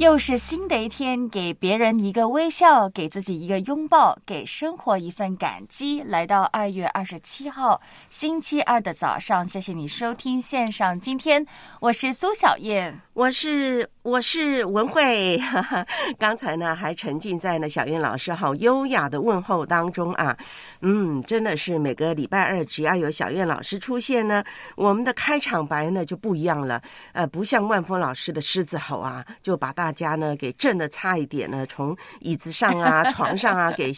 又是新的一天，给别人一个微笑，给自己一个拥抱，给生活一份感激。来到二月二十七号星期二的早上，谢谢你收听线上今天，我是苏小燕。我是我是文慧，刚才呢还沉浸在呢小燕老师好优雅的问候当中啊，嗯，真的是每个礼拜二只要有小燕老师出现呢，我们的开场白呢就不一样了，呃，不像万峰老师的狮子吼啊，就把大家呢给震的差一点呢，从椅子上啊、床上啊给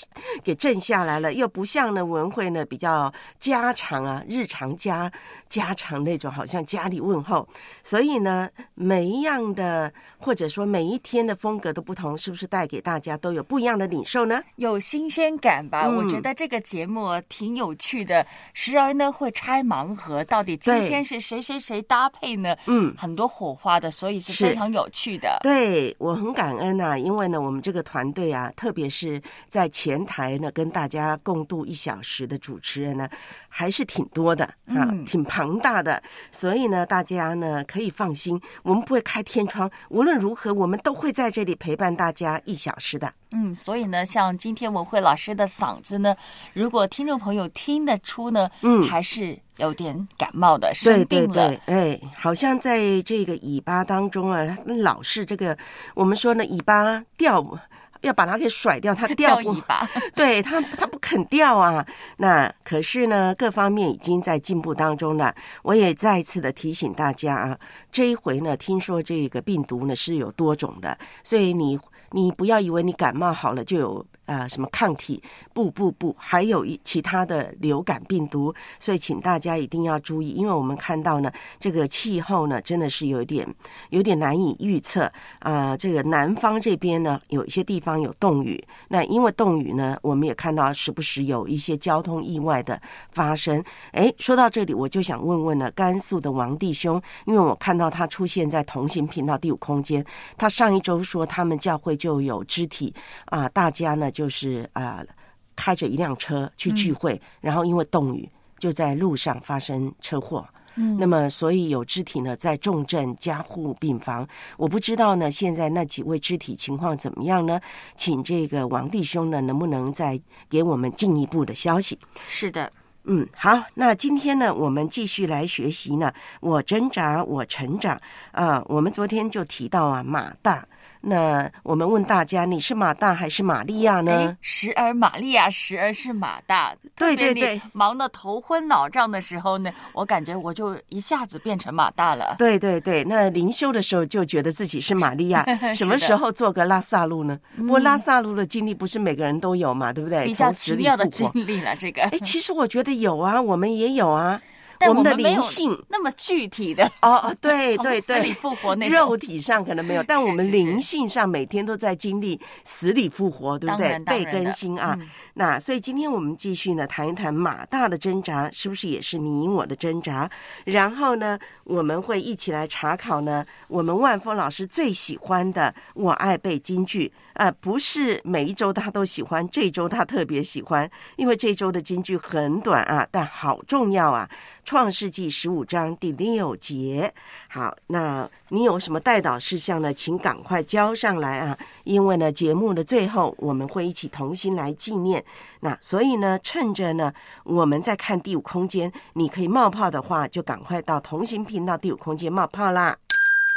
给震下来了，又不像呢文慧呢比较家常啊、日常家家常那种，好像家里问候，所以呢每一样的或者说每一天的风格都不同，是不是带给大家都有不一样的领受呢？有新鲜感吧？嗯我觉得这个节目挺有趣的，时而呢会拆盲盒，到底今天是谁谁谁搭配呢？嗯，很多火花的，所以是是非常有趣的。对我很感恩呐、因为呢，我们这个团队啊，特别是在前台呢，跟大家共度一小时的主持人呢，还是挺多的啊，嗯挺庞大的。所以呢，大家呢可以放心，我们不会开天窗，无论如何，我们都会在这里陪伴大家一小时的。嗯，所以呢，像今天文慧老师的嗓子呢，如果听众朋友听得出呢，嗯还是有点感冒的，对生对病了。对，哎，好像在这个尾巴当中啊，老是这个我们说呢，尾巴掉，要把它给甩掉，它掉不掉尾巴，对它它不肯掉啊。那可是呢，各方面已经在进步当中了。我也再一次的提醒大家啊，这一回呢，听说这个病毒呢是有多种的，所以你你不要以为你感冒好了就有呃什么抗体，不不不，还有一其他的流感病毒，所以请大家一定要注意，因为我们看到呢，这个气候呢真的是有点有点难以预测啊、这个南方这边呢，有一些地方有冻雨，那因为冻雨呢，我们也看到时不时有一些交通意外的发生。哎，说到这里，我就想问问呢，甘肃的王弟兄，因为我看到他出现在同行频道第五空间，他上一周说他们教会就有肢体啊、大家呢就是啊、开着一辆车去聚会，然后因为冻雨就在路上发生车祸。嗯那么，所以有肢体呢在重症加护病房，我不知道呢，现在那几位肢体情况怎么样呢？请这个王弟兄呢，能不能再给我们进一步的消息？是的，嗯，好，那今天呢，我们继续来学习呢，我挣扎，我成长啊、我们昨天就提到啊，马大。那我们问大家，你是马大还是玛利亚呢哎？，时而玛利亚，时而是马大。对对对忙得头昏脑胀的时候呢，我感觉我就一下子变成马大了。对对对，那灵修的时候就觉得自己是玛利亚，什么时候做个拉萨路呢？不过拉萨路的经历不是每个人都有嘛，对不对？比较奇妙的经历了，这个。哎，其实我觉得有啊，我们也有啊，但我们的灵性。那么具体的哦哦，对对对，死里复活那种肉体上可能没有，但我们灵性上每天都在经历死里复活，对不对被更新啊。嗯那所以今天我们继续呢谈一谈马大的挣扎，是不是也是你我的挣扎？然后呢，我们会一起来查考呢，我们万峰老师最喜欢的“我爱背京剧”呃，不是每一周他都喜欢，这周他特别喜欢，因为这周的金句很短啊，但好重要啊。创世纪十五章第六节，好，那你有什么带导事项呢？请赶快交上来啊！因为呢，节目的最后我们会一起同心来纪念。那所以呢，趁着呢我们在看第五空间，你可以冒泡的话，就赶快到同行频道第五空间冒泡啦。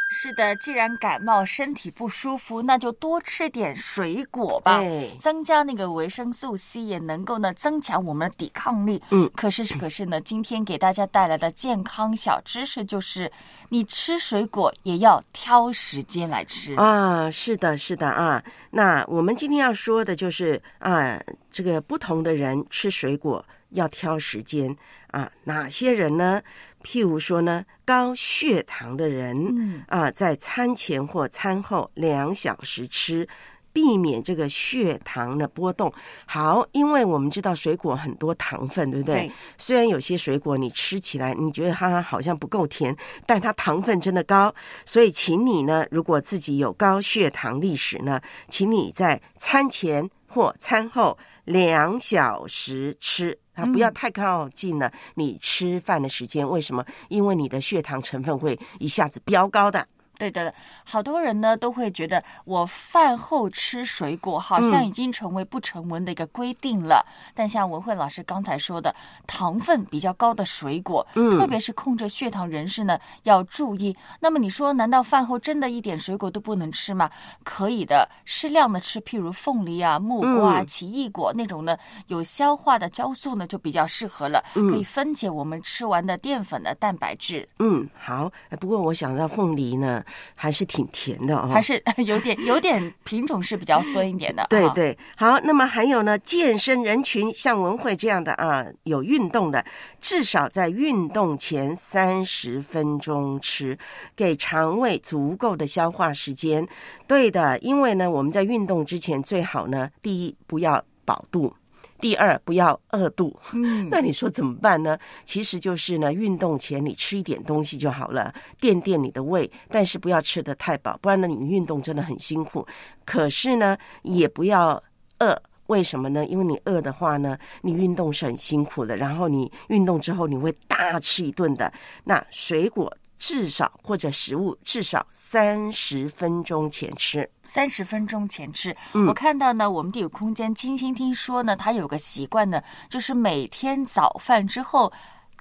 是的，既然感冒身体不舒服，那就多吃点水果吧，哎增加那个维生素 C，也能够呢增强我们的抵抗力。嗯，可是可是呢，今天给大家带来的健康小知识就是，你吃水果也要挑时间来吃。啊，是的，是的啊。那我们今天要说的就是啊，这个不同的人吃水果要挑时间啊。哪些人呢？譬如说呢，高血糖的人，嗯啊，在餐前或餐后两小时吃。避免这个血糖的波动。好，因为我们知道水果很多糖分，对不对？对虽然有些水果你吃起来你觉得它好像不够甜，但它糖分真的高，所以请你呢，如果自己有高血糖历史呢，请你在餐前或餐后两小时吃。啊，不要太靠近了你吃饭的时间。为什么？因为你的血糖成分会一下子飙高的。对的，好多人呢都会觉得我饭后吃水果好像已经成为不成文的一个规定了。但像文慧老师刚才说的，糖分比较高的水果，嗯特别是控制血糖人士呢要注意。那么你说，难道饭后真的一点水果都不能吃吗？可以的，适量的吃，譬如凤梨啊、木瓜、啊奇异果那种呢，有消化的酵素呢就比较适合了，嗯可以分解我们吃完的淀粉的蛋白质。嗯，好。哎不过我想到凤梨呢，还是挺甜的哦。还是 有点有点品种是比较酸一点的。对对，好，那么还有呢，健身人群像文慧这样的啊，有运动的，至少在运动前三十分钟吃，给肠胃足够的消化时间。对的，因为呢，我们在运动之前最好呢，第一不要饱肚。第二，不要饿肚。嗯，那你说怎么办呢？其实就是呢，运动前你吃一点东西就好了，垫垫你的胃，但是不要吃得太饱，不然呢，你运动真的很辛苦。可是呢，也不要饿。为什么呢？因为你饿的话呢，你运动是很辛苦的，然后你运动之后你会大吃一顿的。那水果至少或者食物至少三十分钟前吃。三十分钟前吃。嗯我看到呢，我们这个空间青青听说呢，他有个习惯呢，就是每天早饭之后。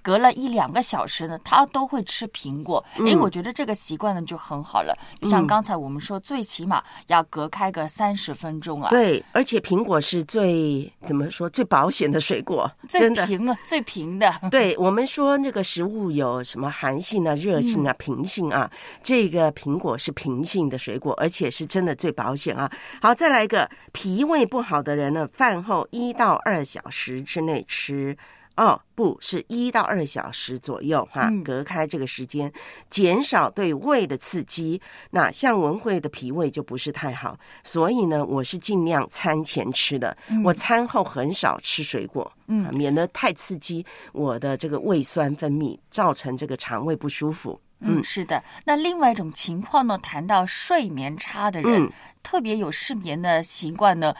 隔了一两个小时呢，他都会吃苹果。嗯诶，我觉得这个习惯呢就很好了。就像刚才我们说，最起码要隔开个三十分钟啊。对，而且苹果是最怎么说最保险的水果，最真的。平啊，最平的。对我们说，那个食物有什么寒性啊、热性啊、嗯平性啊，这个苹果是平性的水果，而且是真的最保险啊。好，再来一个，脾胃不好的人呢，饭后一到二小时之内吃。哦，不是一到二小时左右哈、嗯隔开这个时间，减少对胃的刺激。那像文慧的脾胃就不是太好，所以呢，我是尽量餐前吃的，我餐后很少吃水果，嗯啊免得太刺激我的这个胃酸分泌，造成这个肠胃不舒服。嗯，是的。那另外一种情况呢，谈到睡眠差的人，嗯特别有失眠的习惯呢，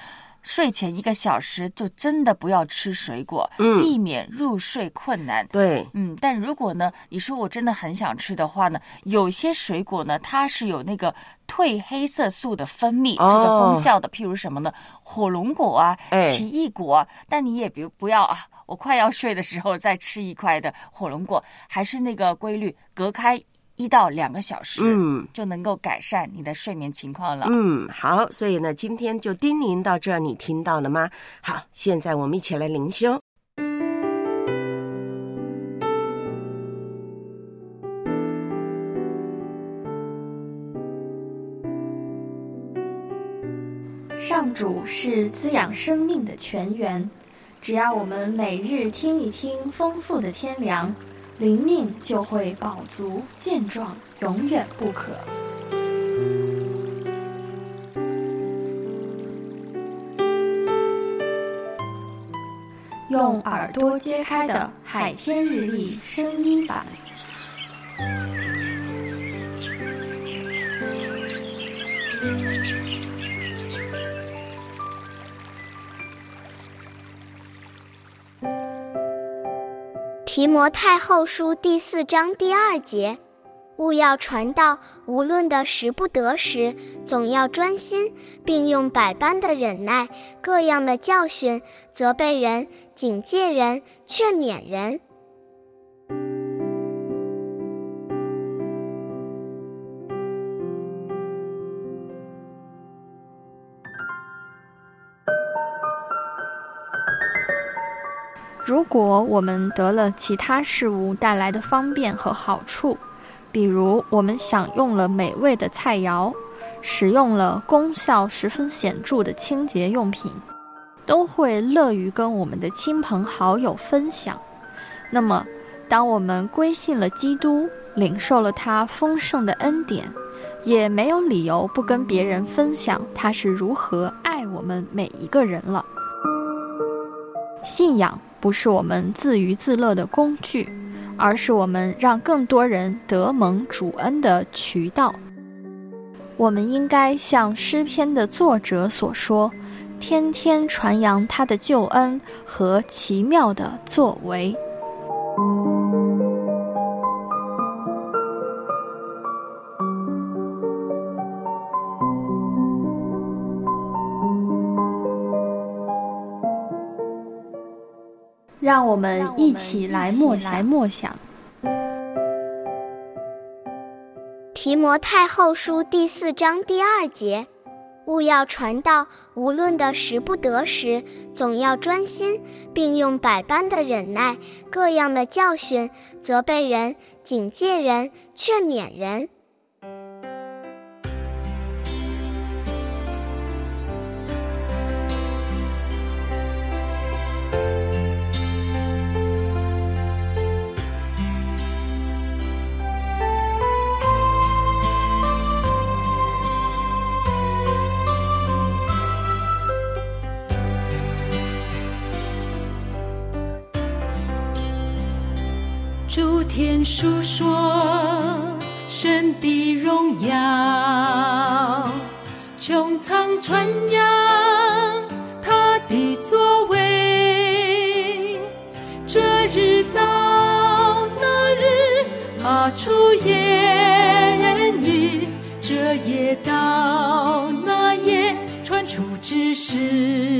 睡前一个小时就真的不要吃水果，嗯避免入睡困难。对，嗯，但如果呢，你说我真的很想吃的话呢，有些水果呢，它是有那个褪黑色素的分泌、这个哦功效的，譬如什么呢？火龙果啊，哎奇异果啊。但你也别不要啊，我快要睡的时候再吃一块的火龙果，还是那个规律，隔开一到两个小时，嗯就能够改善你的睡眠情况了。嗯，好，所以呢，今天就叮咛到这儿，你听到了吗？好，现在我们一起来灵修。上主是滋养生命的泉源，只要我们每日听一听丰富的天粮，灵命就会饱足健壮，永远不可。用耳朵揭开的海天日历声音版。摩太后书第四章第二节，勿要传道，无论得时不得时，总要专心，并用百般的忍耐，各样的教训，责备人，警戒人，劝勉人。如果我们得了其他事物带来的方便和好处，比如我们享用了美味的菜肴，使用了功效十分显著的清洁用品，都会乐于跟我们的亲朋好友分享。那么，当我们归信了基督，领受了他丰盛的恩典，也没有理由不跟别人分享他是如何爱我们每一个人了。信仰不是我们自娱自乐的工具，而是我们让更多人得蒙主恩的渠道。我们应该像诗篇的作者所说，天天传扬他的救恩和奇妙的作为。让我们一起来默想默想。提摩太后书第四章第二节：勿要传道，无论的时不得时，总要专心，并用百般的忍耐，各样的教训，责备人，警戒人，劝勉人。述说神的荣耀，穹苍传扬他的作为。这日到那日发出言语，这夜到那夜传出知识。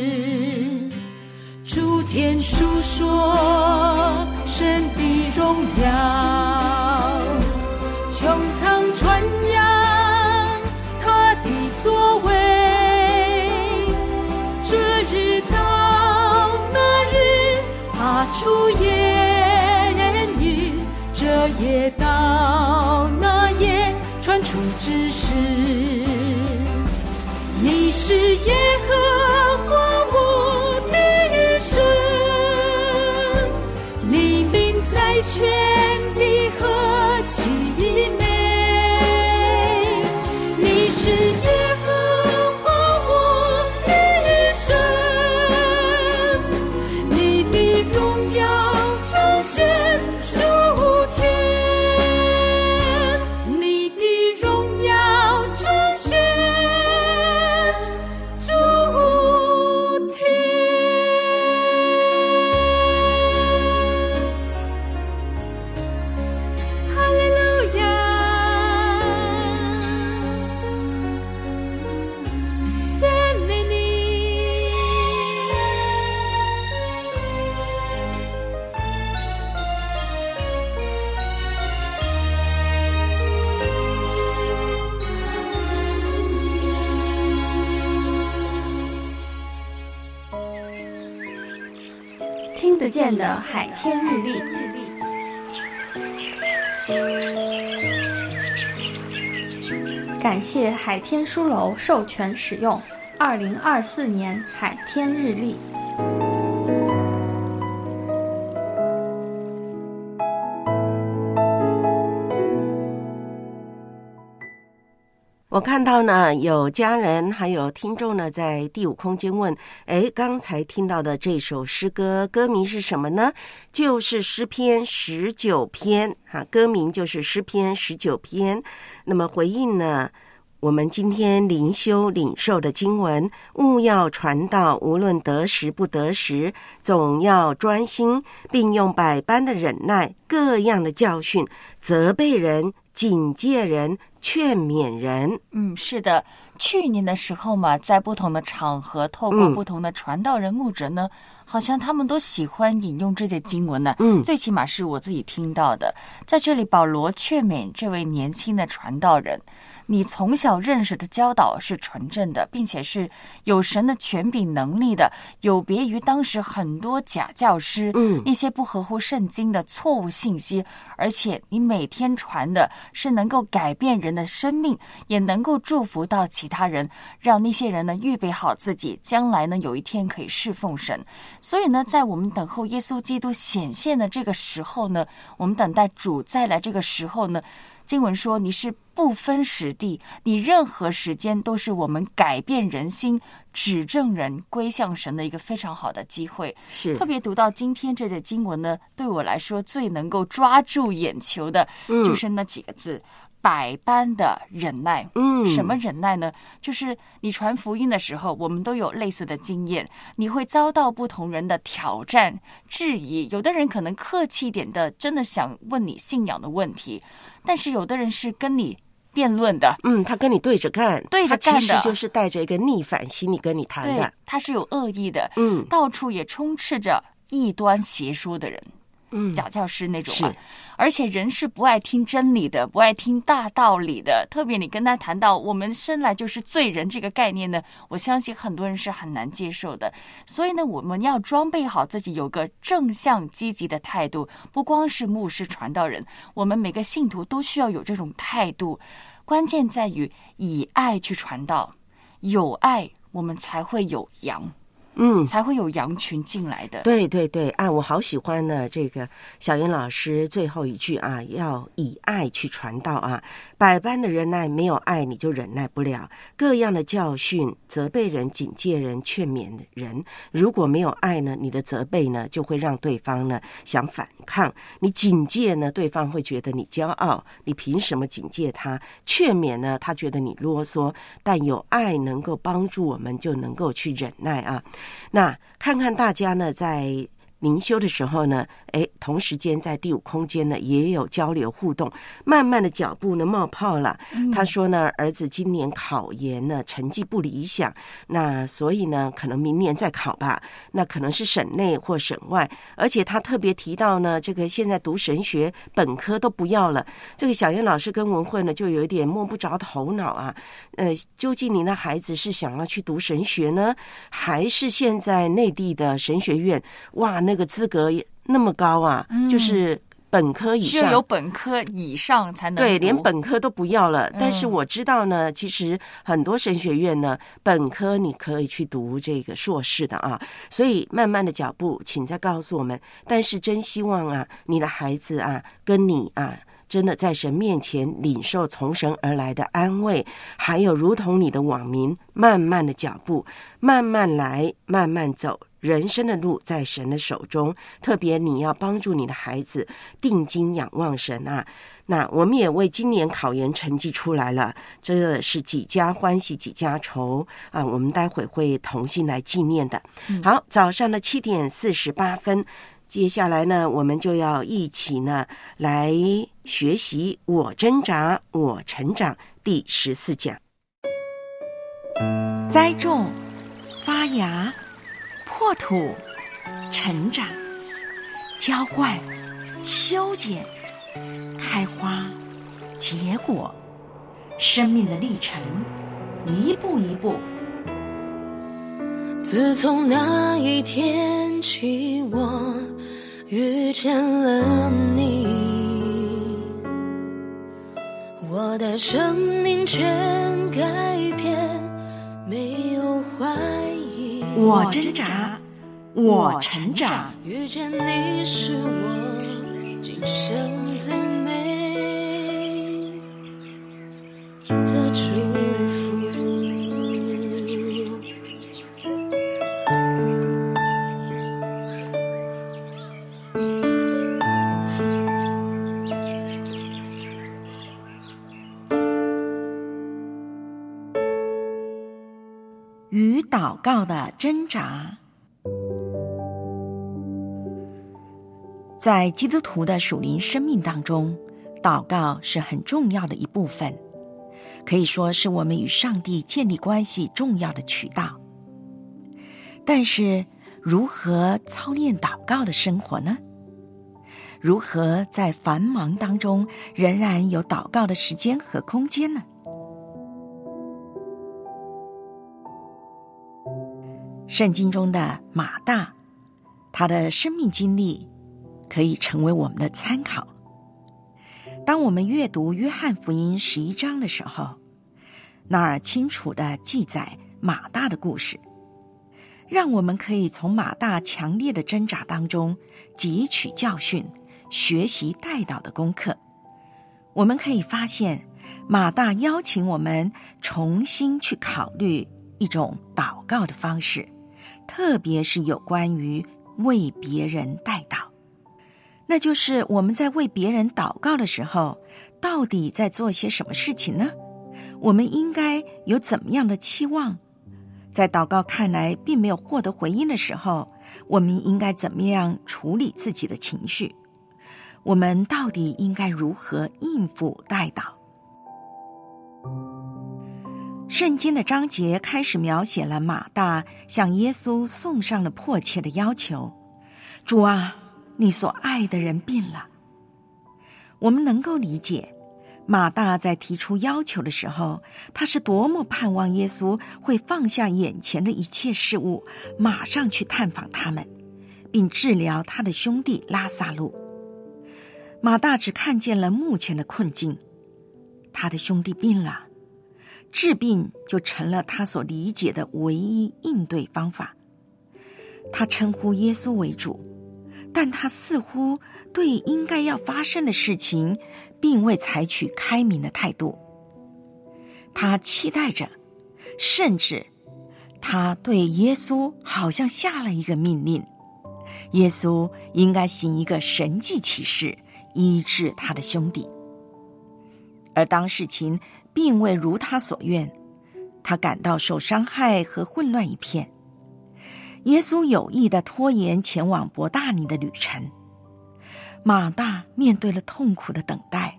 海天日历。感谢海天书楼授权使用二零二四年海天日历。看到呢，有家人还有听众呢，在第五空间问：哎，刚才听到的这首诗歌歌名是什么呢？就是诗篇十九篇，哈，歌名就是诗篇十九篇。那么回应呢？我们今天灵修领受的经文，务要传道，无论得时不得时，总要专心，并用百般的忍耐，各样的教训，责备人，警戒人、劝勉人。嗯，是的。去年的时候嘛，在不同的场合，透过不同的传道人、牧者呢，好像他们都喜欢引用这些经文呢。嗯，最起码是我自己听到的。在这里，保罗劝勉这位年轻的传道人。你从小认识的教导是纯正的，并且是有神的权柄能力的，有别于当时很多假教师，嗯，那些不合乎圣经的错误信息。而且你每天传的是能够改变人的生命，也能够祝福到其他人，让那些人呢预备好自己，将来呢有一天可以侍奉神。所以呢，在我们等候耶稣基督显现的这个时候呢，我们等待主再来这个时候呢。经文说：“你是不分时地，你任何时间都是我们改变人心、指正人归向神的一个非常好的机会。”是特别读到今天这节经文呢，对我来说最能够抓住眼球的，就是那几个字：百般的忍耐。嗯，什么忍耐呢？就是你传福音的时候，我们都有类似的经验，你会遭到不同人的挑战、质疑。有的人可能客气一点的，真的想问你信仰的问题。但是有的人是跟你辩论的，嗯，他跟你对着干，对着干的，其实就是带着一个逆反心理跟你谈的，他是有恶意的，嗯，到处也充斥着异端邪说的人。嗯，假教师那种啊，而且人是不爱听真理的，不爱听大道理的。特别你跟他谈到我们生来就是罪人这个概念呢，我相信很多人是很难接受的。所以呢，我们要装备好自己，有个正向积极的态度。不光是牧师传道人，我们每个信徒都需要有这种态度。关键在于以爱去传道，有爱，我们才会有羊。嗯，才会有羊群进来的。对对对，啊，我好喜欢呢。这个小云老师最后一句啊，要以爱去传道啊。百般的忍耐，没有爱你就忍耐不了。各样的教训，责备人、警戒人、劝勉人，如果没有爱呢，你的责备呢，就会让对方呢想反抗；你警戒呢，对方会觉得你骄傲，你凭什么警戒他？劝勉呢，他觉得你啰嗦。但有爱能够帮助我们，就能够去忍耐啊。那看看大家呢，在。灵修的时候呢，哎，同时间在第五空间呢也有交流互动，慢慢的脚步呢冒泡了。他说呢，儿子今年考研呢成绩不理想，那所以呢可能明年再考吧。那可能是省内或省外，而且他特别提到呢，这个现在读神学本科都不要了。这个小燕老师跟文慧呢就有一点摸不着头脑啊。呃，究竟您的孩子是想要去读神学呢，还是现在内地的神学院？哇，那。这个资格那么高啊，就是本科以上，有本科以上才能对，连本科都不要了。但是我知道呢，其实很多神学院呢，本科你可以去读这个硕士的啊。所以慢慢的脚步，请再告诉我们。但是真希望啊，你的孩子啊，跟你啊，真的在神面前领受从神而来的安慰，还有如同你的网民，慢慢的脚步，慢慢来，慢慢走。人生的路在神的手中，特别你要帮助你的孩子定睛仰望神啊！那我们也为今年考研成绩出来了，这是几家欢喜几家愁啊！我们待会会同心来纪念的。好，早上的七点四十八分，接下来呢，我们就要一起呢来学习《我挣扎我成长》第十四讲，栽种发芽。破土、成长、浇灌、修剪、开花、结果，生命的历程，一步一步。自从那一天起，我遇见了你，我的生命全改变，没有怀疑。我挣扎。我成长，遇见你是我今生最美告的挣扎。在基督徒的属灵生命当中，祷告是很重要的一部分，可以说是我们与上帝建立关系重要的渠道。但是，如何操练祷告的生活呢？如何在繁忙当中仍然有祷告的时间和空间呢？圣经中的马大，他的生命经历可以成为我们的参考。当我们阅读约翰福音十一章的时候，那儿清楚的记载马大的故事，让我们可以从马大强烈的挣扎当中汲取教训。学习带导的功课，我们可以发现，马大邀请我们重新去考虑一种祷告的方式，特别是有关于为别人带祷。那就是我们在为别人祷告的时候，到底在做些什么事情呢？我们应该有怎么样的期望？在祷告看来并没有获得回应的时候，我们应该怎么样处理自己的情绪？我们到底应该如何应付代祷？圣经的章节开始描写了马大向耶稣送上了迫切的要求：“主啊，你所爱的人病了。”我们能够理解马大在提出要求的时候，他是多么盼望耶稣会放下眼前的一切事物，马上去探访他们，并治疗他的兄弟拉萨路。马大只看见了目前的困境，他的兄弟病了，治病就成了他所理解的唯一应对方法。他称呼耶稣为主，但他似乎对应该要发生的事情，并未采取开明的态度。他期待着，甚至他对耶稣好像下了一个命令：耶稣应该行一个神迹奇事。医治他的兄弟，而当事情并未如他所愿，他感到受伤害和混乱一片。耶稣有意的拖延前往伯大尼的旅程，马大面对了痛苦的等待。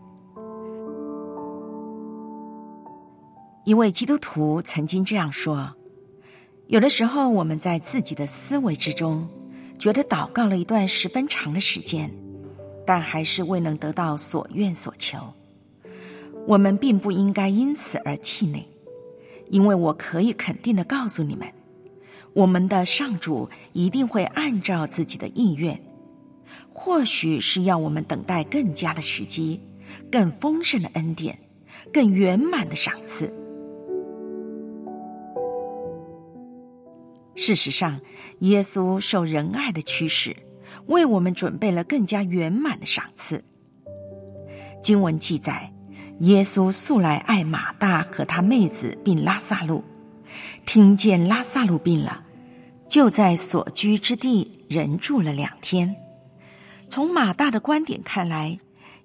一位基督徒曾经这样说：“有的时候，我们在自己的思维之中，觉得祷告了一段十分长的时间。”但还是未能得到所愿所求，我们并不应该因此而气馁，因为我可以肯定的告诉你们，我们的上主一定会按照自己的意愿，或许是要我们等待更加的时机、更丰盛的恩典、更圆满的赏赐。事实上，耶稣受仁爱的驱使。为我们准备了更加圆满的赏赐。经文记载，耶稣素来爱马大和他妹子并拉萨路，听见拉萨路病了，就在所居之地人住了两天。从马大的观点看来，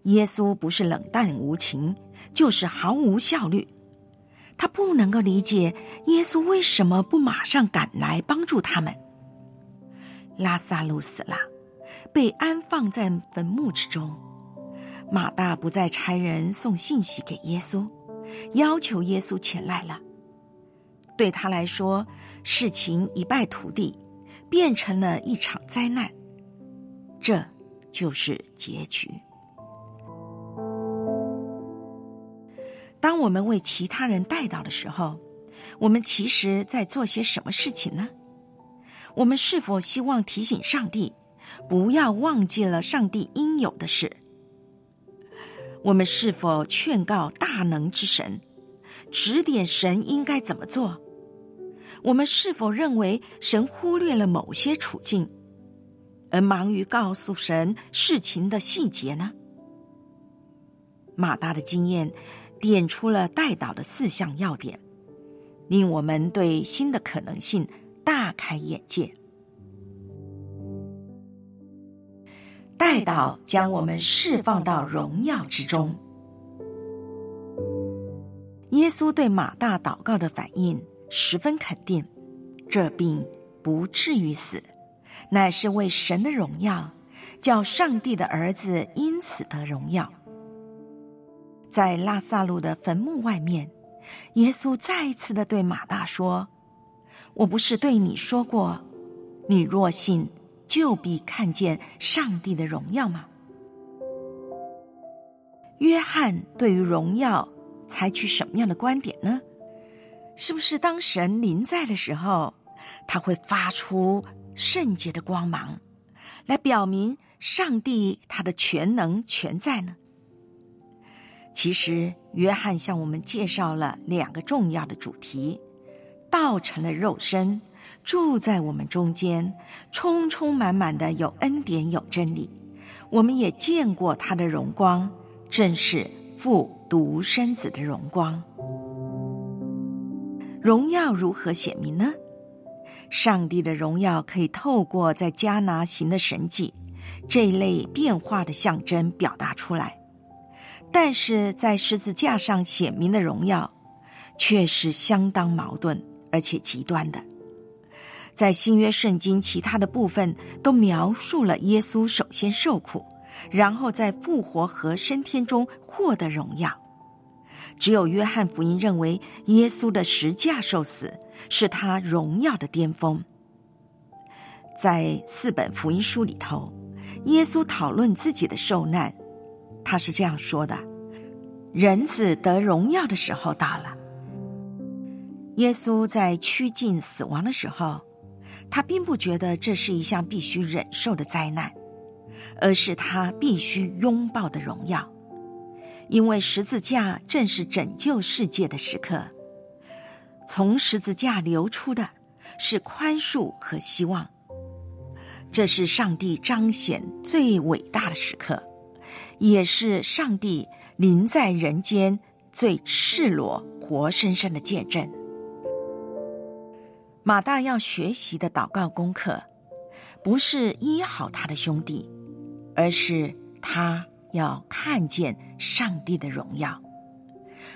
耶稣不是冷淡无情，就是毫无效率。他不能够理解耶稣为什么不马上赶来帮助他们。拉萨路死了。被安放在坟墓之中，马大不再差人送信息给耶稣，要求耶稣前来了。对他来说，事情一败涂地，变成了一场灾难，这就是结局。当我们为其他人带到的时候，我们其实在做些什么事情呢？我们是否希望提醒上帝？不要忘记了上帝应有的事。我们是否劝告大能之神，指点神应该怎么做？我们是否认为神忽略了某些处境，而忙于告诉神事情的细节呢？马大的经验点出了带导的四项要点，令我们对新的可能性大开眼界。带到将我们释放到荣耀之中。耶稣对马大祷告的反应十分肯定，这病不至于死，乃是为神的荣耀，叫上帝的儿子因此得荣耀。在拉萨路的坟墓外面，耶稣再一次的对马大说：“我不是对你说过，你若信，就必看见上帝的荣耀吗？”约翰对于荣耀采取什么样的观点呢？是不是当神临在的时候，他会发出圣洁的光芒，来表明上帝他的全能全在呢？其实，约翰向我们介绍了两个重要的主题：道成了肉身，住在我们中间，充充满满的有恩典有真理。我们也见过他的荣光，正是父独生子的荣光。荣耀如何显明呢？上帝的荣耀可以透过在加拿行的神迹这一类变化的象征表达出来。但是在十字架上显明的荣耀，却是相当矛盾而且极端的。在新约圣经其他的部分都描述了耶稣首先受苦，然后在复活和升天中获得荣耀。只有约翰福音认为耶稣的十架受死是他荣耀的巅峰。在四本福音书里头，耶稣讨论自己的受难。他是这样说的：“人子得荣耀的时候到了。”耶稣在趋近死亡的时候，他并不觉得这是一项必须忍受的灾难，而是他必须拥抱的荣耀，因为十字架正是拯救世界的时刻。从十字架流出的是宽恕和希望，这是上帝彰显最伟大的时刻。也是上帝临在人间最赤裸、活生生的见证。马大要学习的祷告功课，不是医好他的兄弟，而是他要看见上帝的荣耀。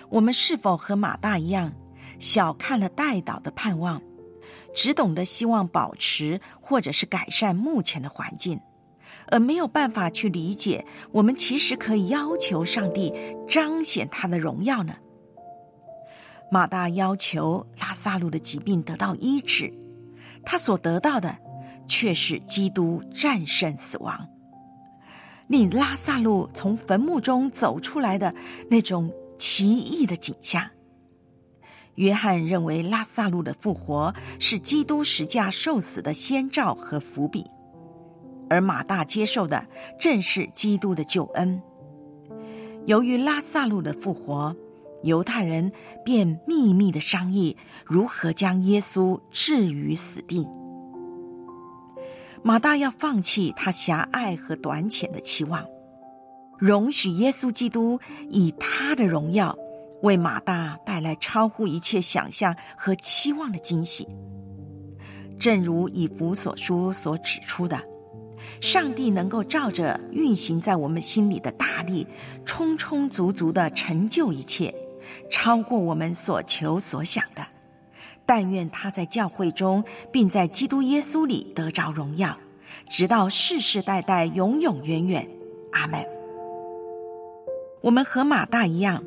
我们是否和马大一样，小看了代祷的盼望，只懂得希望保持或者是改善目前的环境？而没有办法去理解，我们其实可以要求上帝彰显他的荣耀呢。马大要求拉萨路的疾病得到医治，他所得到的却是基督战胜死亡，令拉萨路从坟墓中走出来的那种奇异的景象。约翰认为拉萨路的复活是基督十架受死的先兆和伏笔。而马大接受的正是基督的救恩。由于拉萨路的复活，犹太人便秘密的商议如何将耶稣置于死地。马大要放弃他狭隘和短浅的期望，容许耶稣基督以他的荣耀为马大带来超乎一切想象和期望的惊喜。正如以弗所书所指出的。上帝能够照着运行在我们心里的大力，充充足足的成就一切，超过我们所求所想的。但愿他在教会中，并在基督耶稣里得着荣耀，直到世世代代永永远远。阿门。我们和马大一样，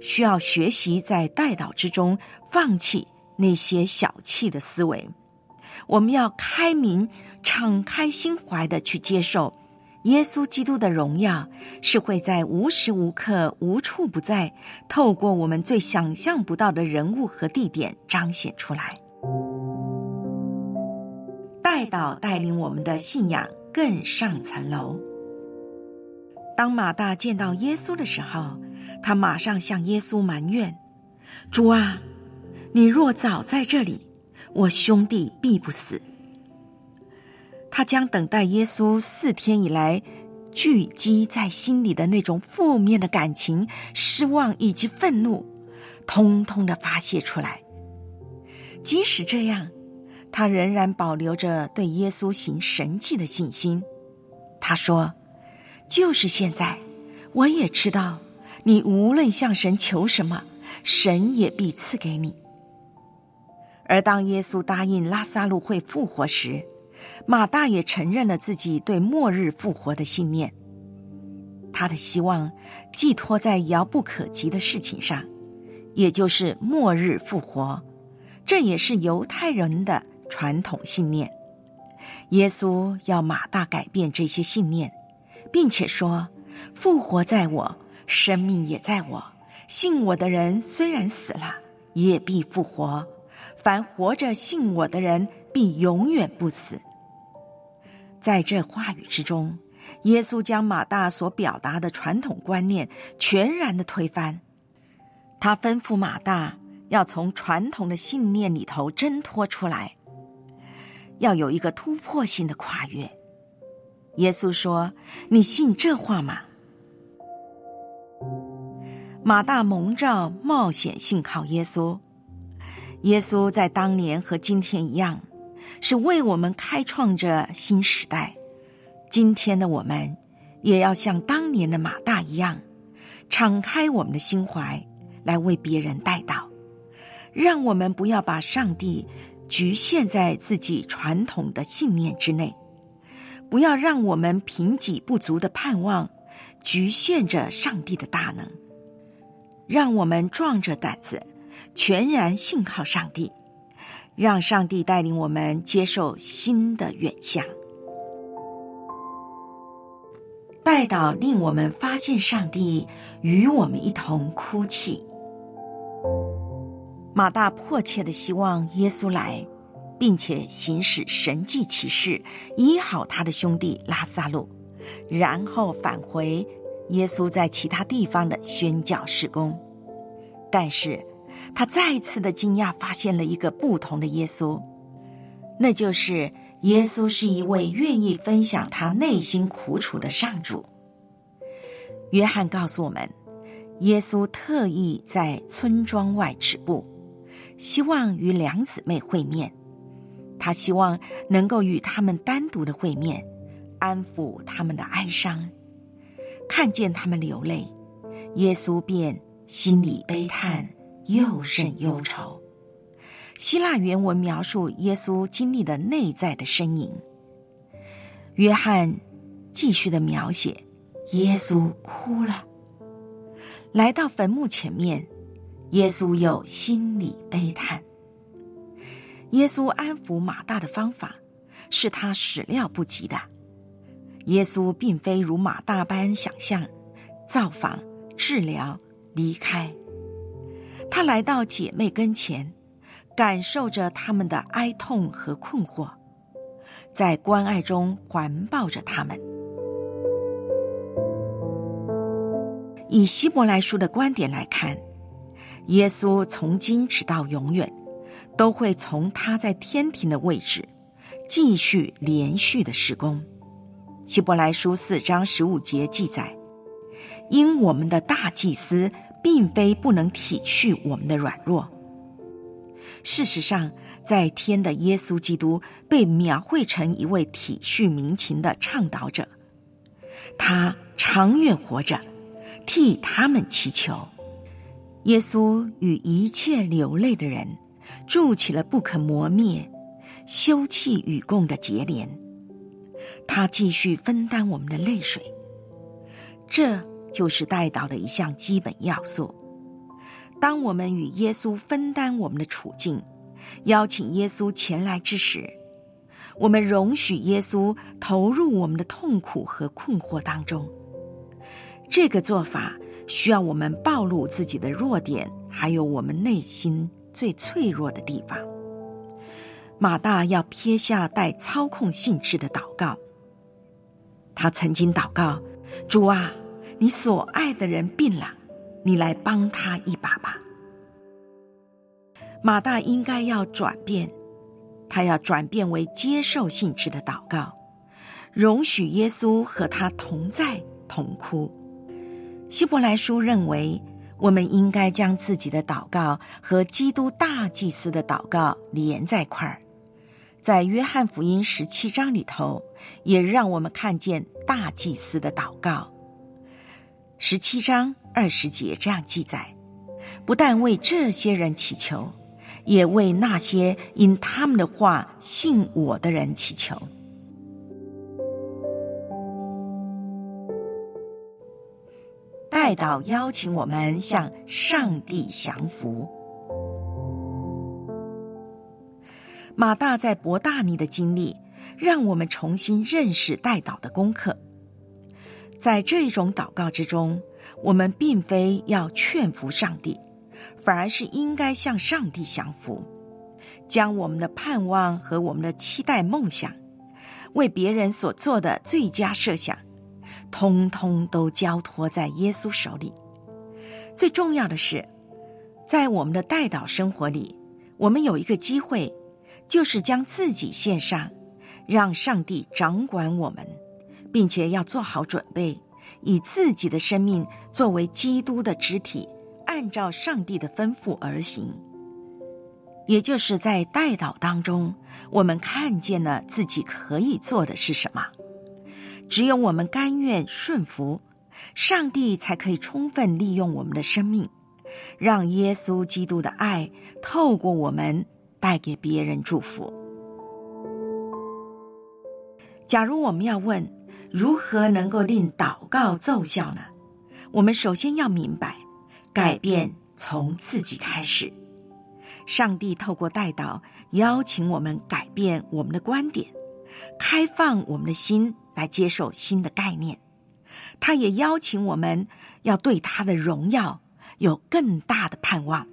需要学习在代祷之中放弃那些小气的思维。我们要开明。敞开心怀的去接受耶稣基督的荣耀，是会在无时无刻、无处不在，透过我们最想象不到的人物和地点彰显出来。带导带领我们的信仰更上层楼。当马大见到耶稣的时候，他马上向耶稣埋怨：“主啊，你若早在这里，我兄弟必不死。”他将等待耶稣四天以来聚集在心里的那种负面的感情、失望以及愤怒，通通的发泄出来。即使这样，他仍然保留着对耶稣行神迹的信心。他说：“就是现在，我也知道，你无论向神求什么，神也必赐给你。”而当耶稣答应拉萨路会复活时，马大也承认了自己对末日复活的信念。他的希望寄托在遥不可及的事情上，也就是末日复活。这也是犹太人的传统信念。耶稣要马大改变这些信念，并且说：“复活在我，生命也在我。信我的人虽然死了，也必复活。凡活着信我的人，必永远不死。”在这话语之中，耶稣将马大所表达的传统观念全然的推翻。他吩咐马大要从传统的信念里头挣脱出来。要有一个突破性的跨越。耶稣说：“你信这话吗？”马大蒙召冒险信靠耶稣。耶稣在当年和今天一样，是为我们开创着新时代。今天的我们，也要像当年的马大一样，敞开我们的心怀，来为别人带道。让我们不要把上帝。局限在自己传统的信念之内，不要让我们贫瘠不足的盼望局限着上帝的大能。让我们壮着胆子，全然信靠上帝，让上帝带领我们接受新的远向。带到令我们发现上帝与我们一同哭泣。马大迫切的希望耶稣来，并且行使神迹奇事，医好他的兄弟拉萨路，然后返回耶稣在其他地方的宣教事工。但是，他再次的惊讶，发现了一个不同的耶稣，那就是耶稣是一位愿意分享他内心苦楚的上主。约翰告诉我们，耶稣特意在村庄外止步。希望与两姊妹会面，他希望能够与他们单独的会面，安抚他们的哀伤。看见他们流泪，耶稣便心里悲叹，又甚忧愁。希腊原文描述耶稣经历的内在的呻吟。约翰继续的描写，耶稣哭了，来到坟墓前面。耶稣又心里悲叹。耶稣安抚马大的方法是他始料不及的。耶稣并非如马大般想象，造访、治疗、离开。他来到姐妹跟前，感受着他们的哀痛和困惑，在关爱中环抱着他们。以希伯来书的观点来看。耶稣从今直到永远，都会从他在天庭的位置继续连续的施工。希伯来书四章十五节记载：“因我们的大祭司并非不能体恤我们的软弱。”事实上，在天的耶稣基督被描绘成一位体恤民情的倡导者，他长远活着，替他们祈求。耶稣与一切流泪的人筑起了不可磨灭、休戚与共的结连。他继续分担我们的泪水，这就是带到的一项基本要素。当我们与耶稣分担我们的处境，邀请耶稣前来之时，我们容许耶稣投入我们的痛苦和困惑当中。这个做法。需要我们暴露自己的弱点，还有我们内心最脆弱的地方。马大要撇下带操控性质的祷告。他曾经祷告：“主啊，你所爱的人病了，你来帮他一把吧。”马大应该要转变，他要转变为接受性质的祷告，容许耶稣和他同在同哭。希伯来书认为，我们应该将自己的祷告和基督大祭司的祷告连在一块儿。在约翰福音十七章里头，也让我们看见大祭司的祷告。十七章二十节这样记载：不但为这些人祈求，也为那些因他们的话信我的人祈求。代祷邀请我们向上帝降服。马大在伯大尼的经历，让我们重新认识代祷的功课。在这一种祷告之中，我们并非要劝服上帝，反而是应该向上帝降服，将我们的盼望和我们的期待、梦想，为别人所做的最佳设想，通通都交托在耶稣手里。最重要的是，在我们的代祷生活里，我们有一个机会。就是将自己献上，让上帝掌管我们，并且要做好准备，以自己的生命作为基督的肢体，按照上帝的吩咐而行。也就是在代祷当中，我们看见了自己可以做的是什么。只有我们甘愿顺服，上帝才可以充分利用我们的生命，让耶稣基督的爱透过我们。带给别人祝福。假如我们要问如何能够令祷告奏效呢？我们首先要明白，改变从自己开始。上帝透过代祷邀请我们改变我们的观点，开放我们的心来接受新的概念。他也邀请我们要对他的荣耀有更大的盼望。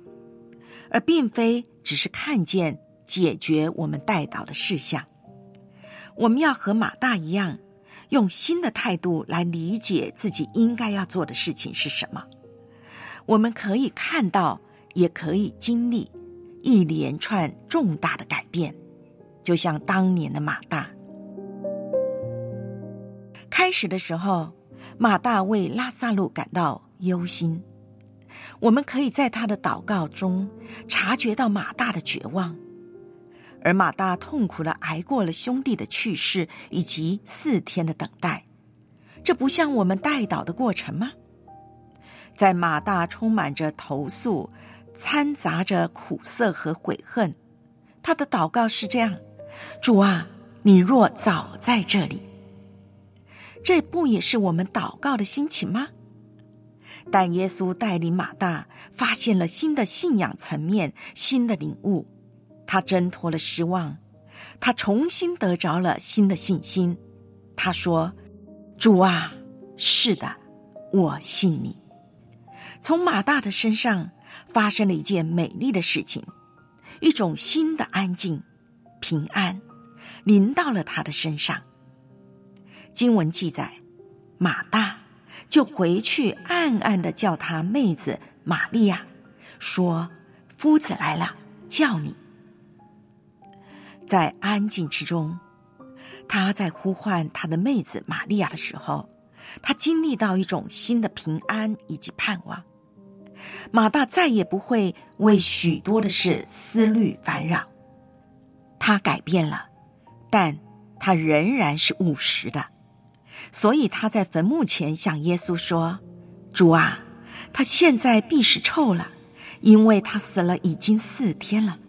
而并非只是看见解决我们带到的事项，我们要和马大一样，用新的态度来理解自己应该要做的事情是什么。我们可以看到，也可以经历一连串重大的改变，就像当年的马大。开始的时候，马大为拉萨路感到忧心。我们可以在他的祷告中察觉到马大的绝望，而马大痛苦的挨过了兄弟的去世以及四天的等待，这不像我们带祷的过程吗？在马大充满着投诉、掺杂着苦涩和悔恨，他的祷告是这样：主啊，你若早在这里，这不也是我们祷告的心情吗？但耶稣带领马大发现了新的信仰层面、新的领悟，他挣脱了失望，他重新得着了新的信心。他说：“主啊，是的，我信你。”从马大的身上发生了一件美丽的事情，一种新的安静、平安临到了他的身上。经文记载，马大。就回去暗暗的叫他妹子玛利亚，说：“夫子来了，叫你。”在安静之中，他在呼唤他的妹子玛利亚的时候，他经历到一种新的平安以及盼望。马大再也不会为许多的事思虑烦扰，他改变了，但他仍然是务实的。所以他在坟墓前向耶稣说：“主啊，他现在必是臭了，因为他死了已经四天了。”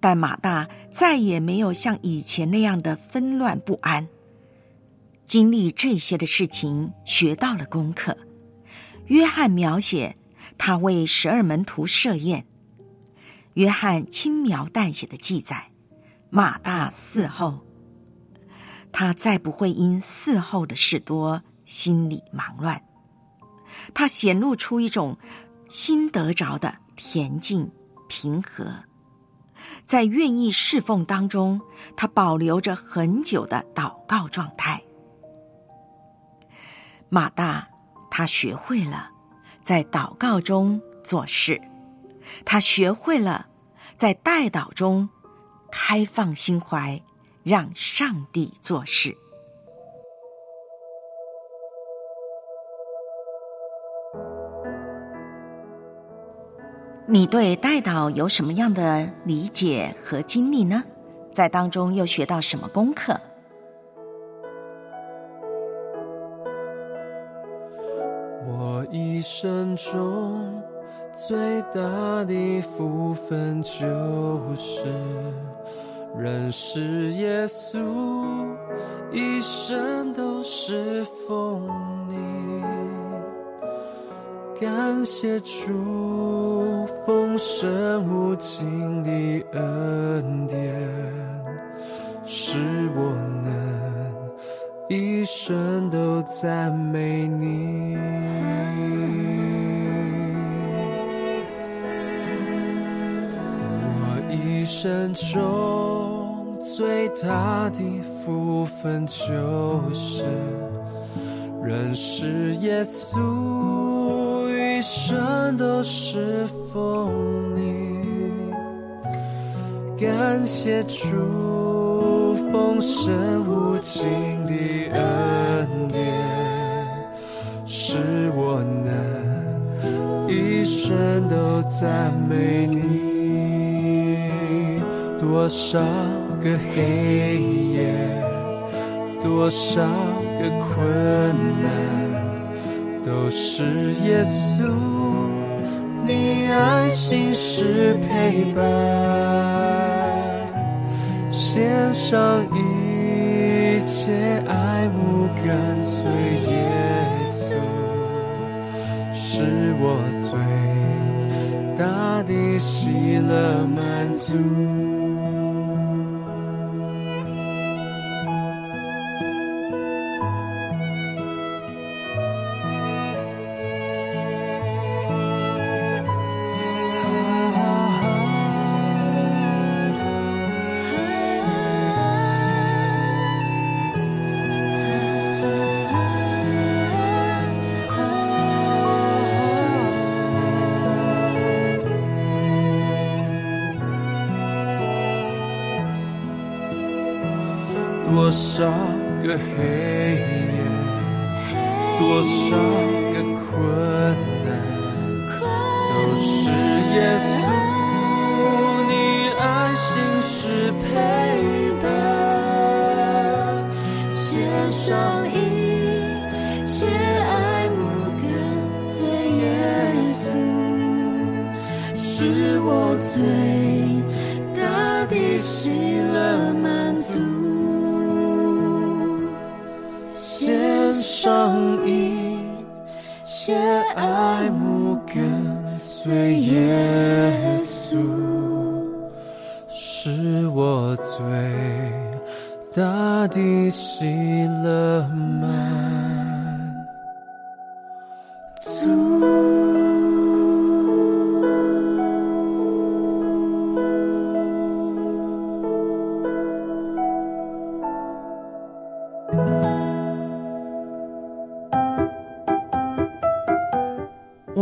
但马大再也没有像以前那样的纷乱不安。经历这些的事情，学到了功课。约翰描写他为十二门徒设宴，约翰轻描淡写的记载，马大嗣后。他再不会因伺候的事多，心里忙乱。他显露出一种心得着的恬静平和，在愿意侍奉当中，他保留着很久的祷告状态。马大，他学会了在祷告中做事，他学会了在代祷中开放心怀。让上帝做事。你对代祷有什么样的理解和经历呢？在当中又学到什么功课？我一生中最大的福分就是。认识耶稣，一生都是奉你。感谢主丰盛无尽的恩典，使我能一生都赞美你。我一生中最大的福分就是。认识耶稣，一生都侍奉你。感谢主丰盛无尽的恩典，使我能一生都赞美你。多少个黑夜，多少。个困难都是耶稣，你爱心是陪伴，献上一切爱慕跟随耶稣，是我最大的喜乐满足。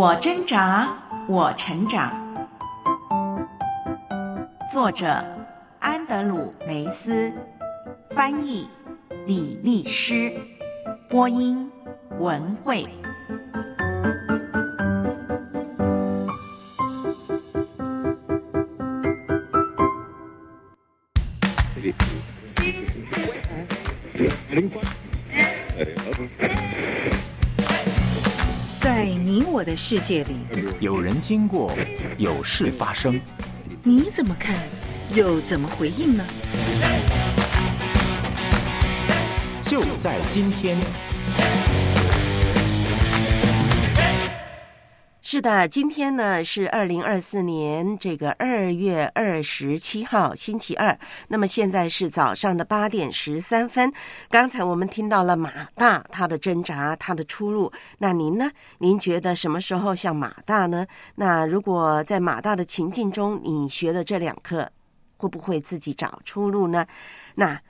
我挣扎，我成长。作者：安德鲁·梅斯，翻译：李丽诗，播音：文慧。世界里，有人经过，有事发生，你怎么看，又怎么回应呢？就在今天。是的，今天呢是二零二四年这个二月二十七号星期二。那么现在是早上的八点十三分。刚才我们听到了马大他的挣扎，他的出路。那您呢？您觉得什么时候像马大呢？那如果在马大的情境中，你学了这两课，会不会自己找出路呢？那。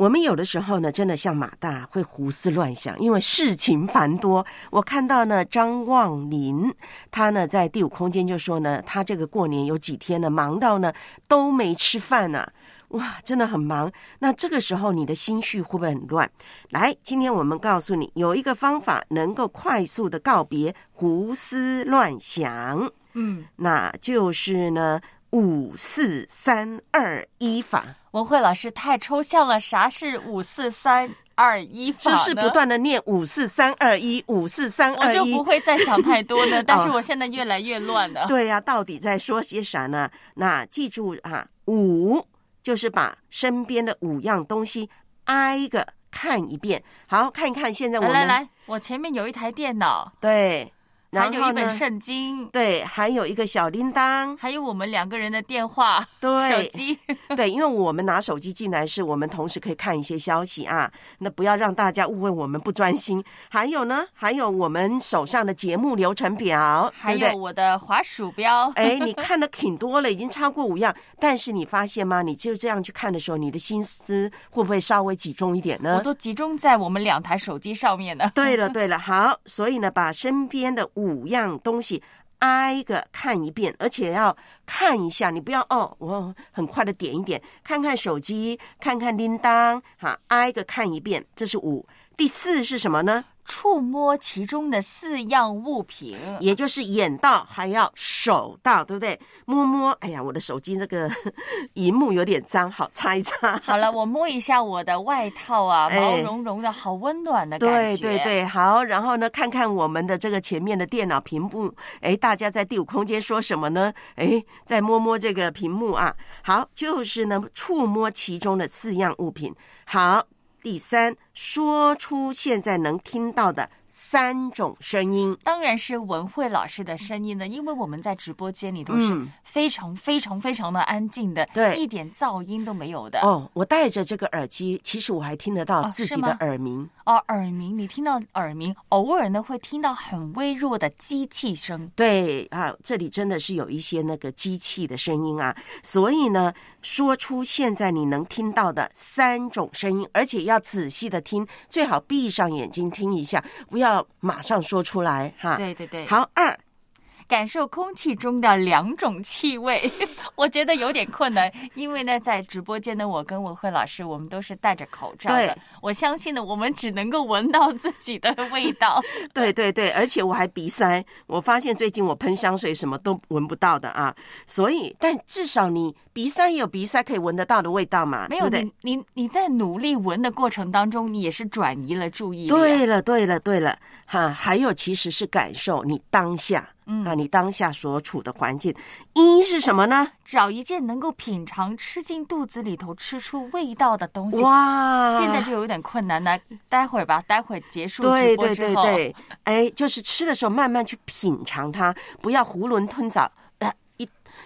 我们有的时候呢，真的像马大会胡思乱想，因为事情繁多。我看到呢，张望林他呢在第五空间就说呢，他这个过年有几天呢，忙到呢都没吃饭呢，哇，真的很忙。那这个时候你的心绪会不会很乱？来，今天我们告诉你有一个方法，能够快速的告别胡思乱想。嗯，那就是呢。五四三二一法，文慧老师太抽象了，啥是五四三二一法是不是不断的念五四三二一五四三二一？我就不会再想太多呢。但是我现在越来越乱了。对呀、啊，到底在说些啥呢？那记住啊，五就是把身边的五样东西挨个看一遍。好，看一看现在我们来来来，我前面有一台电脑，对。然后还有一本圣经，对，还有一个小铃铛，还有我们两个人的电话、对手机。对，因为我们拿手机进来，是我们同时可以看一些消息啊，那不要让大家误会我们不专心。还有呢，还有我们手上的节目流程表，还有我的滑鼠标，哎，你看的挺多了，已经超过五样。但是你发现吗？你就这样去看的时候，你的心思会不会稍微集中一点呢？我都集中在我们两台手机上面呢。对了，对了，好，所以呢，把身边的五样东西挨个看一遍，而且要看一下，你不要哦，我很快的点一点，看看手机，看看铃铛，哈，挨个看一遍，这是五。第四是什么呢？触摸其中的四样物品，也就是眼到还要手到，对不对？摸摸，哎呀，我的手机这个 荧幕有点脏，好擦一擦。好了，我摸一下我的外套啊，哎毛茸茸的，好温暖的感对觉。对对，好，然后呢，看看我们的这个前面的电脑屏幕，哎，大家在第五空间说什么呢？哎，再摸摸这个屏幕啊，好，就是呢，触摸其中的四样物品。好，第三，说出现在能听到的三种声音。当然是文慧老师的声音呢，因为我们在直播间里都是嗯非常非常非常的安静的，对一点噪音都没有的。哦，我戴着这个耳机，其实我还听得到哦自己的耳鸣。哦，耳鸣，你听到耳鸣，偶尔呢会听到很微弱的机器声。对啊，这里真的是有一些那个机器的声音啊，所以呢，说出现在你能听到的三种声音，而且要仔细的听，最好闭上眼睛听一下，不要马上说出来哈。对对对，好，二感受空气中的两种气味，我觉得有点困难，因为呢，在直播间的，我跟文慧老师，我们都是戴着口罩的，我相信呢，我们只能够闻到自己的味道。对对对，而且我还鼻塞，我发现最近我喷香水什么都闻不到的啊，所以但至少你鼻塞也有鼻塞可以闻得到的味道嘛，没有对对？你，你你在努力闻的过程当中，你也是转移了注意力。啊。对了，对了，对了，哈，还有其实是感受你当下，嗯啊，你当下所处的环境。一是什么呢？找一件能够品尝、吃进肚子里头、吃出味道的东西。哇现在就有点困难了。待会儿吧，待会儿结束直对对播之后，对对，哎，就是吃的时候慢慢去品尝它，不要囫囵吞枣，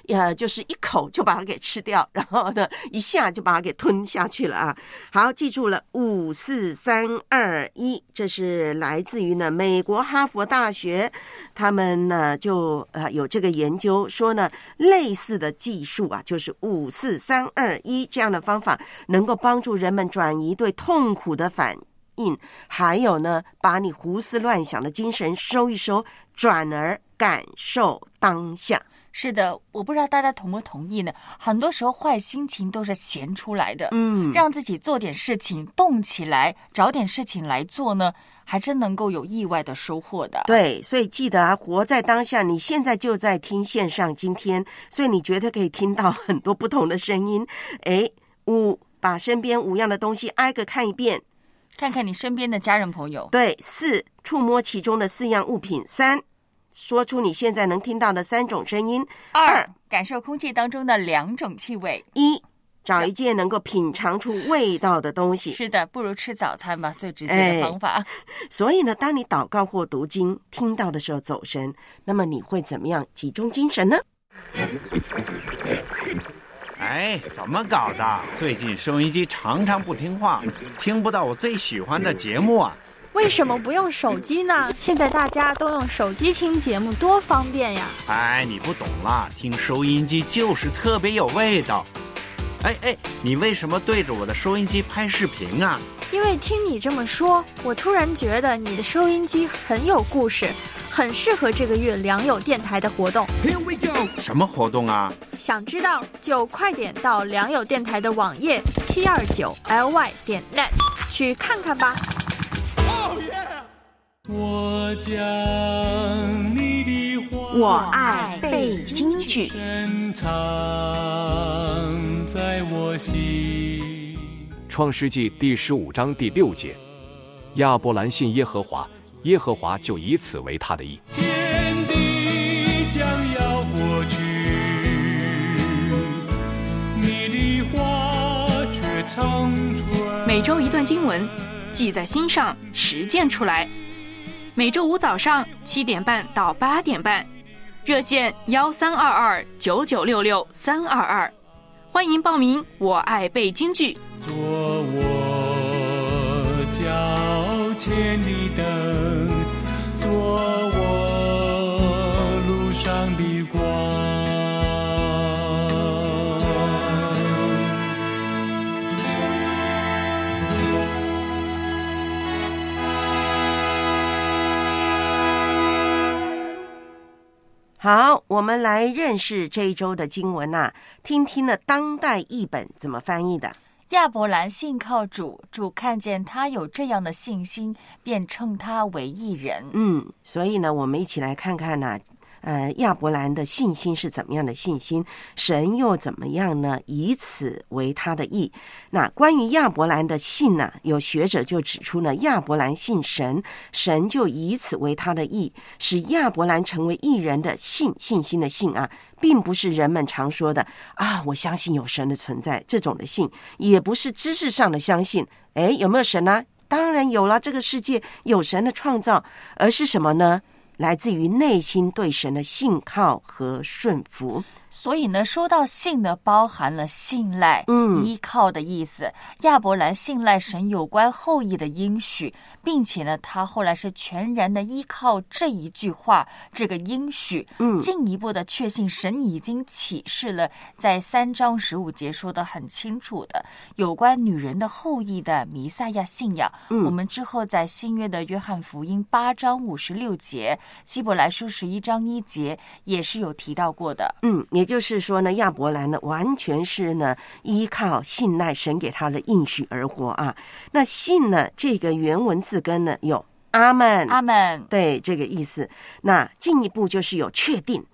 呃，一呃，就是一口就把它给吃掉，然后呢，一下就把它给吞下去了啊。好，记住了，五四三二一，这是来自于呢美国哈佛大学，他们呢就呃有这个研究说呢，类似的技术啊，就是五四三二一这样的方法，能够帮助人们转移对痛苦的反应，还有呢，把你胡思乱想的精神收一收，转而感受当下。是的，我不知道大家同不同意呢？很多时候坏心情都是闲出来的，嗯让自己做点事情，动起来，找点事情来做呢，还真能够有意外的收获的。对，所以记得啊，活在当下。你现在就在听线上今天，所以你绝对可以听到很多不同的声音。哎，五，把身边五样的东西挨个看一遍。看看你身边的家人朋友。对，四，触摸其中的四样物品。三，说出你现在能听到的三种声音。二，感受空气当中的两种气味。一，找一件能够品尝出味道的东西。是的，不如吃早餐吧，最直接哎的方法。所以呢，当你祷告或读经听到的时候走神，那么你会怎么样集中精神呢？哎，怎么搞的？最近收音机常常不听话，听不到我最喜欢的节目啊！为什么不用手机呢？现在大家都用手机听节目，多方便呀！哎，你不懂啦，听收音机就是特别有味道。哎哎，你为什么对着我的收音机拍视频啊？因为听你这么说，我突然觉得你的收音机很有故事，很适合这个月良友电台的活动。Here we go！什么活动啊？想知道就快点到良友电台的网页七二九 ly 点 net 去看看吧。我将你的话我爱背京剧。深藏在我心。创世纪第十五章第六节，亚伯兰信耶和华，耶和华就以此为他的意。天地将要过去，你的话却长存。每周一段经文，记在心上，实践出来。每周五早上七点半到八点半，热线幺三二二九九六六三二二，欢迎报名。我爱背京剧。做我脚前的灯，做好，我们来认识这一周的经文呐、听听呢当代译本怎么翻译的。亚伯兰信靠主，主看见他有这样的信心，便称他为义人。嗯，所以呢，我们一起来看看呢、呃，亚伯兰的信心是怎么样的信心？神又怎么样呢？以此为他的意。那关于亚伯兰的信呢，有学者就指出呢，亚伯兰信神，神就以此为他的意，使亚伯兰成为义人的信，信心的信啊，并不是人们常说的啊，我相信有神的存在这种的信，也不是知识上的相信。哎，有没有神呢？当然有了，这个世界有神的创造，而是什么呢？来自于内心对神的信靠和顺服。所以呢，说到信呢，包含了信赖、嗯依靠的意思。亚伯兰信赖神有关后裔的应许，并且呢，他后来是全然的依靠这一句话，这个应许，嗯进一步的确信神已经启示了，在三章十五节说的很清楚的，有关女人的后裔的弥赛亚信仰。嗯我们之后在新约的约翰福音八章五十六节、希伯来书十一章一节也是有提到过的。嗯，也就是说呢，亚伯兰呢，完全是呢依靠信赖神给他的应许而活啊。那信呢，这个原文字根呢有阿门，阿门，对这个意思。那进一步就是有确定。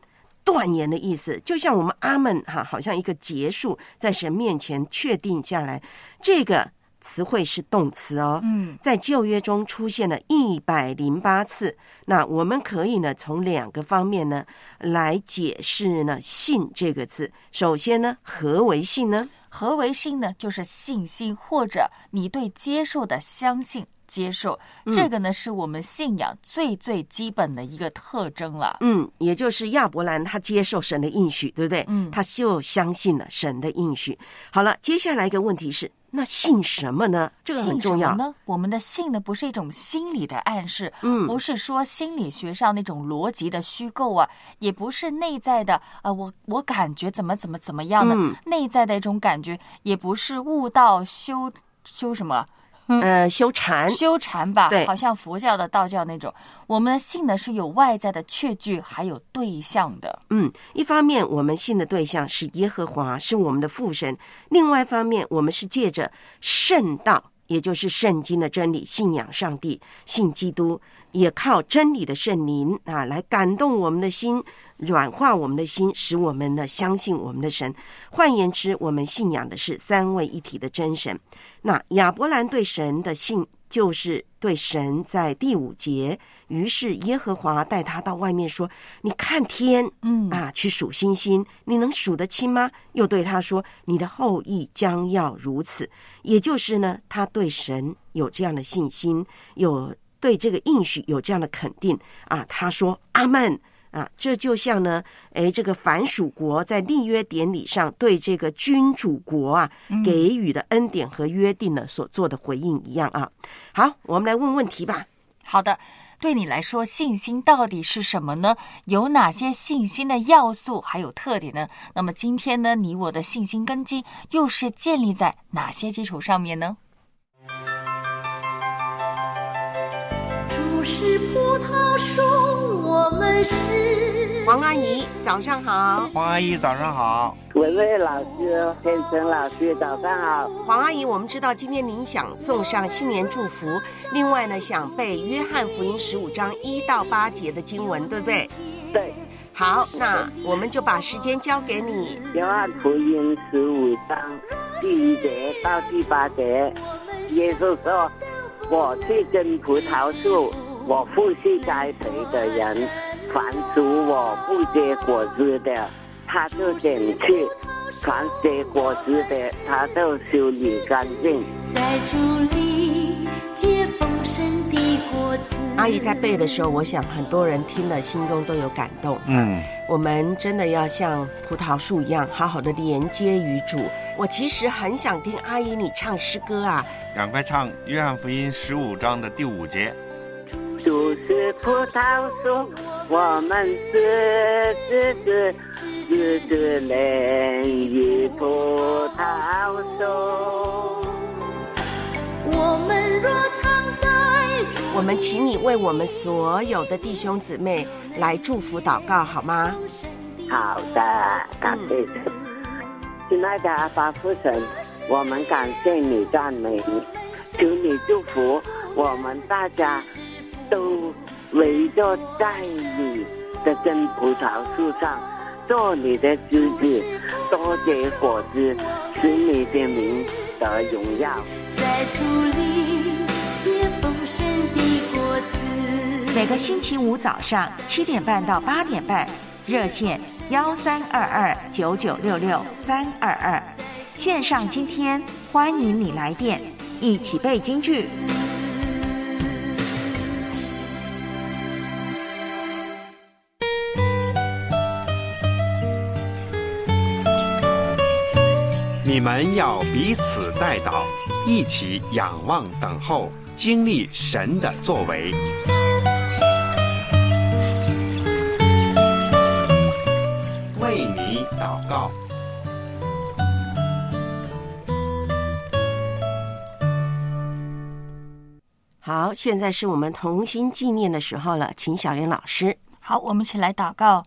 断言的意思，就像我们阿门哈，好像一个结束，在神面前确定下来。这个词汇是动词哦，嗯，在旧约中出现了一百零八次。那我们可以呢，从两个方面呢来解释呢“信”这个字。首先呢，何为信呢？何为信呢？就是信心或者你对接受的相信、接受，嗯这个呢是我们信仰最最基本的一个特征了。嗯，也就是亚伯兰他接受神的应许，对不对？嗯他就相信了神的应许。好了，接下来一个问题是，那信什么呢？这个很重要。呢？我们的信呢，不是一种心理的暗示，嗯不是说心理学上那种逻辑的虚构啊，也不是内在的呃，我我感觉怎么怎么怎么样的、嗯内在的一种感觉，也不是悟道修修什么。呃，修禅，修禅吧，对好像佛教的、道教那种。我们的信呢是有外在的确据，还有对象的。嗯，一方面我们信的对象是耶和华，是我们的父神；另外一方面，我们是借着圣道，也就是圣经的真理，信仰上帝，信基督，也靠真理的圣灵啊，来感动我们的心，软化我们的心，使我们呢相信我们的神。换言之，我们信仰的是三位一体的真神。那亚伯兰对神的信。就是对神在第五节，于是耶和华带他到外面说：“你看天，嗯啊，去数星星，你能数得清吗？”又对他说：“你的后裔将要如此。”也就是呢，他对神有这样的信心，有对这个应许有这样的肯定啊。他说：“阿门。”啊，这就像呢，诶，这个凡属国在立约典礼上对这个君主国啊嗯给予的恩典和约定呢所做的回应一样啊。好，我们来问问题吧。好的，对你来说，信心到底是什么呢？有哪些信心的要素还有特点呢？那么今天呢，你我的信心根基又是建立在哪些基础上面呢？主是葡萄树，我们是黄阿姨，早上好。黄阿姨，早上好。文蔚老师、天成老师，早上好。黄阿姨，我们知道今天您想送上新年祝福，另外呢，想背约翰福音十五章一到八节的经文，对不对？对。好，那我们就把时间交给你。约翰福音十五章第一节到第八节，耶稣说：“我去根葡萄树，我父是栽培的人。凡属我不结果子的，他就剪去；凡结果子的，他就修理干净。”在主里结丰盛的果子阿姨在背的时候，我想很多人听了心中都有感动。嗯，我们真的要像葡萄树一样，好好的连接于主。我其实很想听阿姨你唱诗歌啊，赶快唱《约翰福音》十五章的第五节。主是葡萄树，我们是枝子，枝子连于葡萄树。我们若藏在我们请你为我们所有的弟兄姊妹来祝福祷告，好吗？好的，感谢神。亲爱的阿爸父神，我们感谢你，赞美你，求你祝福我们大家都围着在你的真葡萄树上，做你的枝子，多结果子，使你的名得荣耀。在土里结丰盛的果子。每个星期五早上七点半到八点半，热线幺三二二九九六六三二二，线上今天欢迎你来电，一起背京剧。你们要彼此带祷，一起仰望等候，经历神的作为。为你祷告。好，现在是我们同心纪念的时候了，请小云老师。好，我们一起来祷告。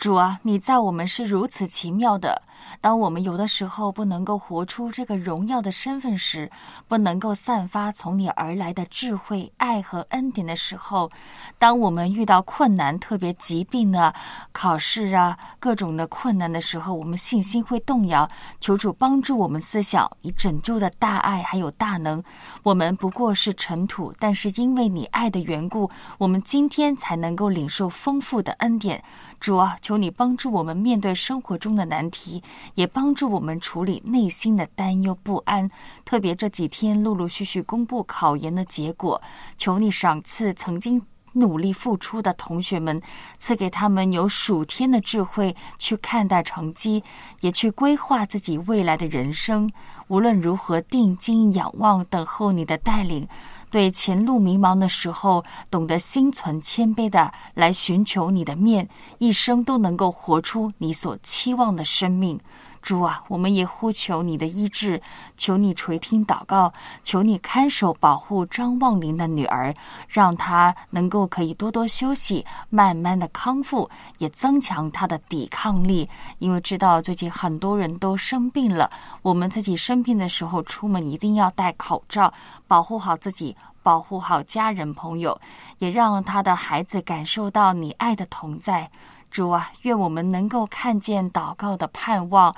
主啊，你在我们是如此奇妙的。当我们有的时候不能够活出这个荣耀的身份时，不能够散发从你而来的智慧、爱和恩典的时候，当我们遇到困难，特别疾病啊、考试啊各种的困难的时候，我们信心会动摇。求主帮助我们思想，以拯救的大爱还有大能。我们不过是尘土，但是因为你爱的缘故，我们今天才能够领受丰富的恩典。主啊，求你帮助我们面对生活中的难题，也帮助我们处理内心的担忧不安。特别这几天陆陆续续公布考研的结果，求你赏赐曾经努力付出的同学们，赐给他们有数天的智慧去看待成绩，也去规划自己未来的人生。无论如何，定睛仰望，等候你的带领。对前路迷茫的时候，懂得心存谦卑的来寻求你的面，一生都能够活出你所期望的生命。主啊，我们也呼求你的医治，求你垂听祷告，求你看守保护张望林的女儿，让她能够可以多多休息，慢慢的康复，也增强她的抵抗力。因为知道最近很多人都生病了，我们自己生病的时候出门一定要戴口罩，保护好自己。保护好家人朋友，也让他的孩子感受到你爱的同在。主啊，愿我们能够看见祷告的盼望，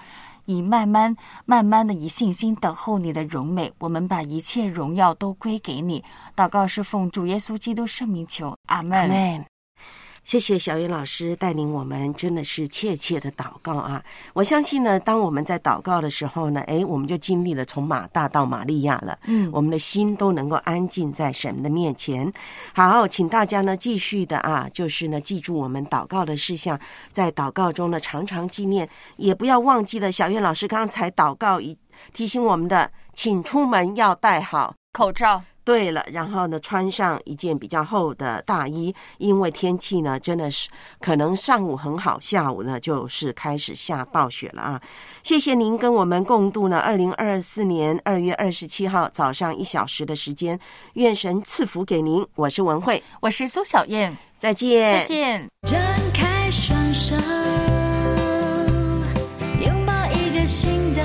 以慢慢、慢慢的以信心等候你的荣美。我们把一切荣耀都归给你。祷告是奉主耶稣基督圣名求，阿门。谢谢小袁老师带领我们，真的是切切的祷告啊！我相信呢，当我们在祷告的时候呢，诶，我们就经历了从马大到玛利亚了。嗯，我们的心都能够安静在神的面前。好，请大家呢继续的啊，就是呢记住我们祷告的事项，在祷告中呢常常纪念，也不要忘记了小袁老师刚才祷告一提醒我们的，请出门要戴好口罩。对了，然后呢，穿上一件比较厚的大衣，因为天气呢真的是可能上午很好，下午呢就是开始下暴雪了啊！谢谢您跟我们共度呢二零二四年二月二十七号早上一小时的时间，愿神赐福给您。我是文慧，我是苏小燕，再见，再见。张开双手，拥抱一个新的。